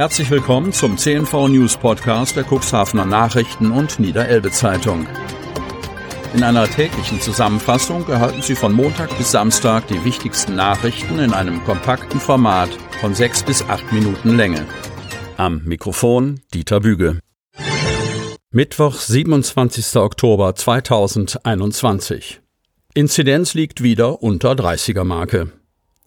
Herzlich willkommen zum CNV News Podcast der Cuxhavener Nachrichten und Niederelbe Zeitung. In einer täglichen Zusammenfassung erhalten Sie von Montag bis Samstag die wichtigsten Nachrichten in einem kompakten Format von sechs bis acht Minuten Länge. Am Mikrofon Dieter Büge. Mittwoch, 27. Oktober 2021. Inzidenz liegt wieder unter 30er Marke.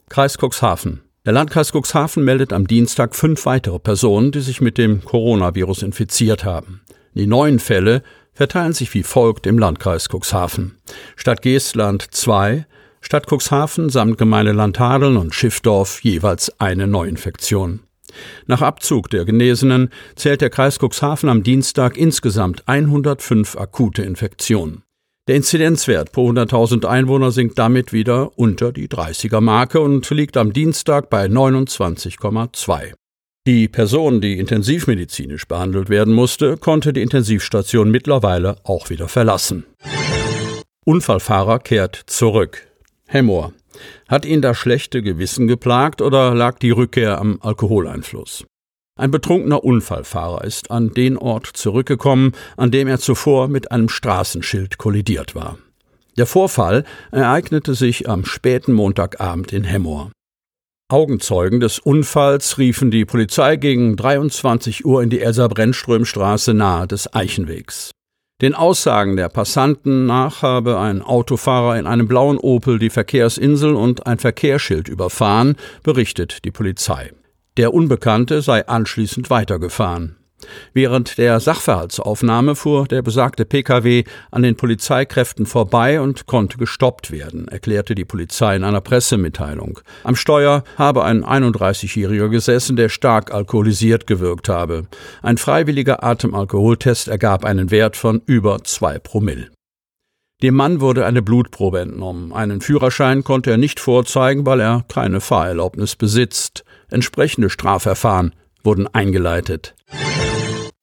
Kreis Cuxhaven. Der Landkreis Cuxhaven meldet am Dienstag fünf weitere Personen, die sich mit dem Coronavirus infiziert haben. Die neuen Fälle verteilen sich wie folgt im Landkreis Cuxhaven. Stadt Geestland zwei, Stadt Cuxhaven samt Gemeinde Landhadeln und Schiffdorf jeweils eine Neuinfektion. Nach Abzug der Genesenen zählt der Kreis Cuxhaven am Dienstag insgesamt 105 akute Infektionen. Der Inzidenzwert pro 100.000 Einwohner sinkt damit wieder unter die 30er Marke und liegt am Dienstag bei 29,2. Die Person, die intensivmedizinisch behandelt werden musste, konnte die Intensivstation mittlerweile auch wieder verlassen. Unfallfahrer kehrt zurück. Hemmoor. Hat ihn das schlechte Gewissen geplagt oder lag die Rückkehr am Alkoholeinfluss? Ein betrunkener Unfallfahrer ist an den Ort zurückgekommen, an dem er zuvor mit einem Straßenschild kollidiert war. Der Vorfall ereignete sich am späten Montagabend in Hemmoor. Augenzeugen des Unfalls riefen die Polizei gegen 23 Uhr in die Elsa-Brennström-Straße nahe des Eichenwegs. Den Aussagen der Passanten nach habe ein Autofahrer in einem blauen Opel die Verkehrsinsel und ein Verkehrsschild überfahren, berichtet die Polizei. Der Unbekannte sei anschließend weitergefahren. Während der Sachverhaltsaufnahme fuhr der besagte Pkw an den Polizeikräften vorbei und konnte gestoppt werden, erklärte die Polizei in einer Pressemitteilung. Am Steuer habe ein 31-Jähriger gesessen, der stark alkoholisiert gewirkt habe. Ein freiwilliger Atemalkoholtest ergab einen Wert von über zwei Promille. Dem Mann wurde eine Blutprobe entnommen. Einen Führerschein konnte er nicht vorzeigen, weil er keine Fahrerlaubnis besitzt. Entsprechende Strafverfahren wurden eingeleitet.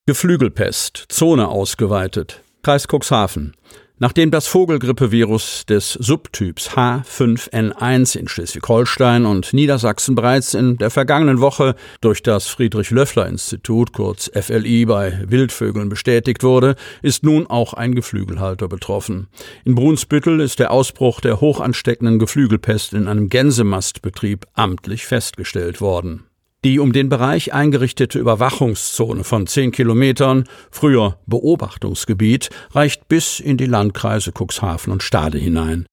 Geflügelpest, Zone ausgeweitet. Kreis Cuxhaven. Nachdem das Vogelgrippevirus des Subtyps H5N1 in Schleswig-Holstein und Niedersachsen bereits in der vergangenen Woche durch das Friedrich-Löffler-Institut, kurz FLI, bei Wildvögeln bestätigt wurde, ist nun auch ein Geflügelhalter betroffen. In Brunsbüttel ist der Ausbruch der hochansteckenden Geflügelpest in einem Gänsemastbetrieb amtlich festgestellt worden. Die um den Bereich eingerichtete Überwachungszone von zehn Kilometern, früher Beobachtungsgebiet, reicht bis in die Landkreise Cuxhaven und Stade hinein.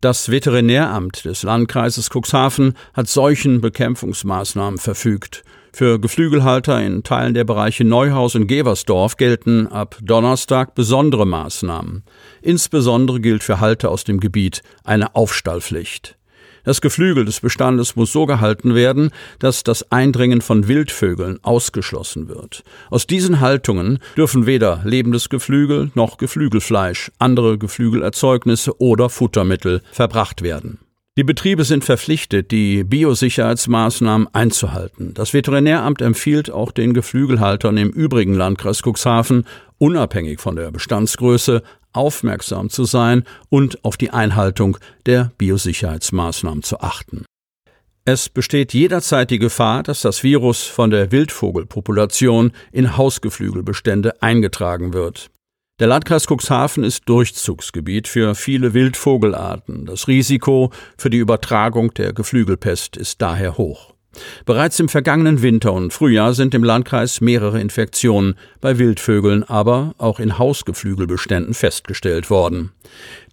Das Veterinäramt des Landkreises Cuxhaven hat solchen Bekämpfungsmaßnahmen verfügt. Für Geflügelhalter in Teilen der Bereiche Neuhaus und Geversdorf gelten ab Donnerstag besondere Maßnahmen. Insbesondere gilt für Halter aus dem Gebiet eine Aufstallpflicht. Das Geflügel des Bestandes muss so gehalten werden, dass das Eindringen von Wildvögeln ausgeschlossen wird. Aus diesen Haltungen dürfen weder lebendes Geflügel noch Geflügelfleisch, andere Geflügelerzeugnisse oder Futtermittel verbracht werden. Die Betriebe sind verpflichtet, die Biosicherheitsmaßnahmen einzuhalten. Das Veterinäramt empfiehlt auch den Geflügelhaltern im übrigen Landkreis Cuxhaven, unabhängig von der Bestandsgröße, aufmerksam zu sein und auf die Einhaltung der Biosicherheitsmaßnahmen zu achten. Es besteht jederzeit die Gefahr, dass das Virus von der Wildvogelpopulation in Hausgeflügelbestände eingetragen wird. Der Landkreis Cuxhaven ist Durchzugsgebiet für viele Wildvogelarten. Das Risiko für die Übertragung der Geflügelpest ist daher hoch. Bereits im vergangenen Winter und Frühjahr sind im Landkreis mehrere Infektionen bei Wildvögeln, aber auch in Hausgeflügelbeständen festgestellt worden.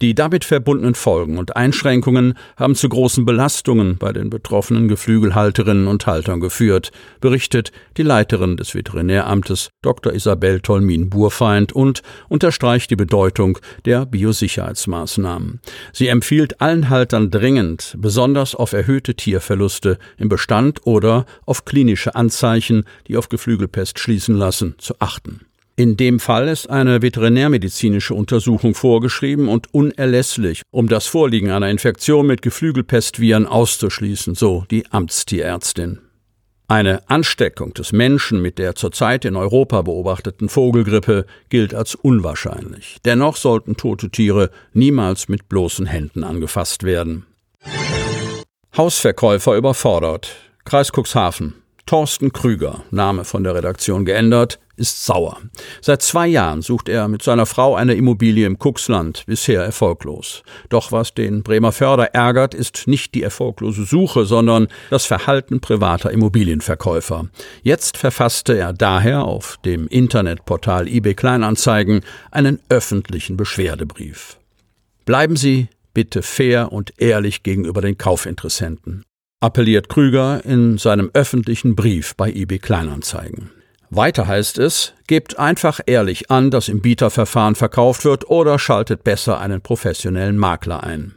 Die damit verbundenen Folgen und Einschränkungen haben zu großen Belastungen bei den betroffenen Geflügelhalterinnen und Haltern geführt, berichtet die Leiterin des Veterinäramtes Dr. Isabel Tolmin-Burfeind und unterstreicht die Bedeutung der Biosicherheitsmaßnahmen. Sie empfiehlt allen Haltern dringend, besonders auf erhöhte Tierverluste im Bestand oder auf klinische Anzeichen, die auf Geflügelpest schließen lassen, zu achten. In dem Fall ist eine veterinärmedizinische Untersuchung vorgeschrieben und unerlässlich, um das Vorliegen einer Infektion mit Geflügelpestviren auszuschließen, so die Amtstierärztin. Eine Ansteckung des Menschen mit der zurzeit in Europa beobachteten Vogelgrippe gilt als unwahrscheinlich. Dennoch sollten tote Tiere niemals mit bloßen Händen angefasst werden. Hausverkäufer überfordert. Kreis Cuxhaven. Thorsten Krüger, Name von der Redaktion geändert, ist sauer. Seit zwei Jahren sucht er mit seiner Frau eine Immobilie im Kuxland, bisher erfolglos. Doch was den Bremer Förder ärgert, ist nicht die erfolglose Suche, sondern das Verhalten privater Immobilienverkäufer. Jetzt verfasste er daher auf dem Internetportal eBay Kleinanzeigen einen öffentlichen Beschwerdebrief. Bleiben Sie bitte fair und ehrlich gegenüber den Kaufinteressenten appelliert Krüger in seinem öffentlichen Brief bei eBay Kleinanzeigen. Weiter heißt es, gebt einfach ehrlich an, dass im Bieterverfahren verkauft wird oder schaltet besser einen professionellen Makler ein.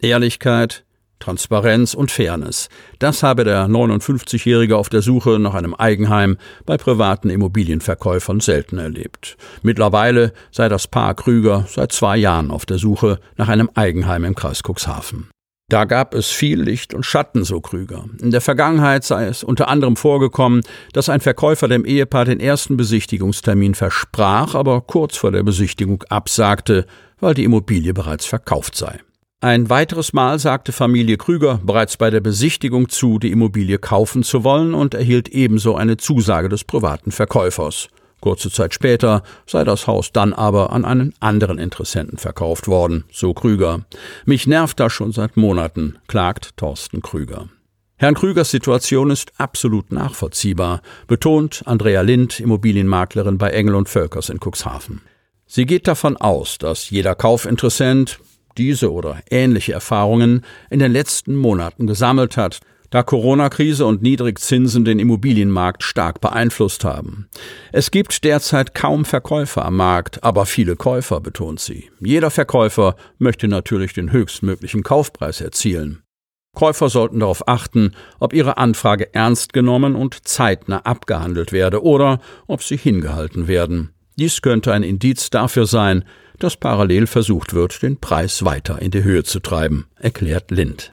Ehrlichkeit, Transparenz und Fairness. Das habe der 59-Jährige auf der Suche nach einem Eigenheim bei privaten Immobilienverkäufern selten erlebt. Mittlerweile sei das Paar Krüger seit zwei Jahren auf der Suche nach einem Eigenheim im Kreis Cuxhaven. Da gab es viel Licht und Schatten, so Krüger. In der Vergangenheit sei es unter anderem vorgekommen, dass ein Verkäufer dem Ehepaar den ersten Besichtigungstermin versprach, aber kurz vor der Besichtigung absagte, weil die Immobilie bereits verkauft sei. Ein weiteres Mal sagte Familie Krüger bereits bei der Besichtigung zu, die Immobilie kaufen zu wollen und erhielt ebenso eine Zusage des privaten Verkäufers. Kurze Zeit später sei das Haus dann aber an einen anderen Interessenten verkauft worden, so Krüger. Mich nervt das schon seit Monaten, klagt Thorsten Krüger. Herrn Krügers Situation ist absolut nachvollziehbar, betont Andrea Lind, Immobilienmaklerin bei Engel und Völkers in Cuxhaven. Sie geht davon aus, dass jeder Kaufinteressent diese oder ähnliche Erfahrungen in den letzten Monaten gesammelt hat, da Corona-Krise und Niedrigzinsen den Immobilienmarkt stark beeinflusst haben. Es gibt derzeit kaum Verkäufer am Markt, aber viele Käufer, betont sie. Jeder Verkäufer möchte natürlich den höchstmöglichen Kaufpreis erzielen. Käufer sollten darauf achten, ob ihre Anfrage ernst genommen und zeitnah abgehandelt werde oder ob sie hingehalten werden. Dies könnte ein Indiz dafür sein, dass parallel versucht wird, den Preis weiter in die Höhe zu treiben, erklärt Lind.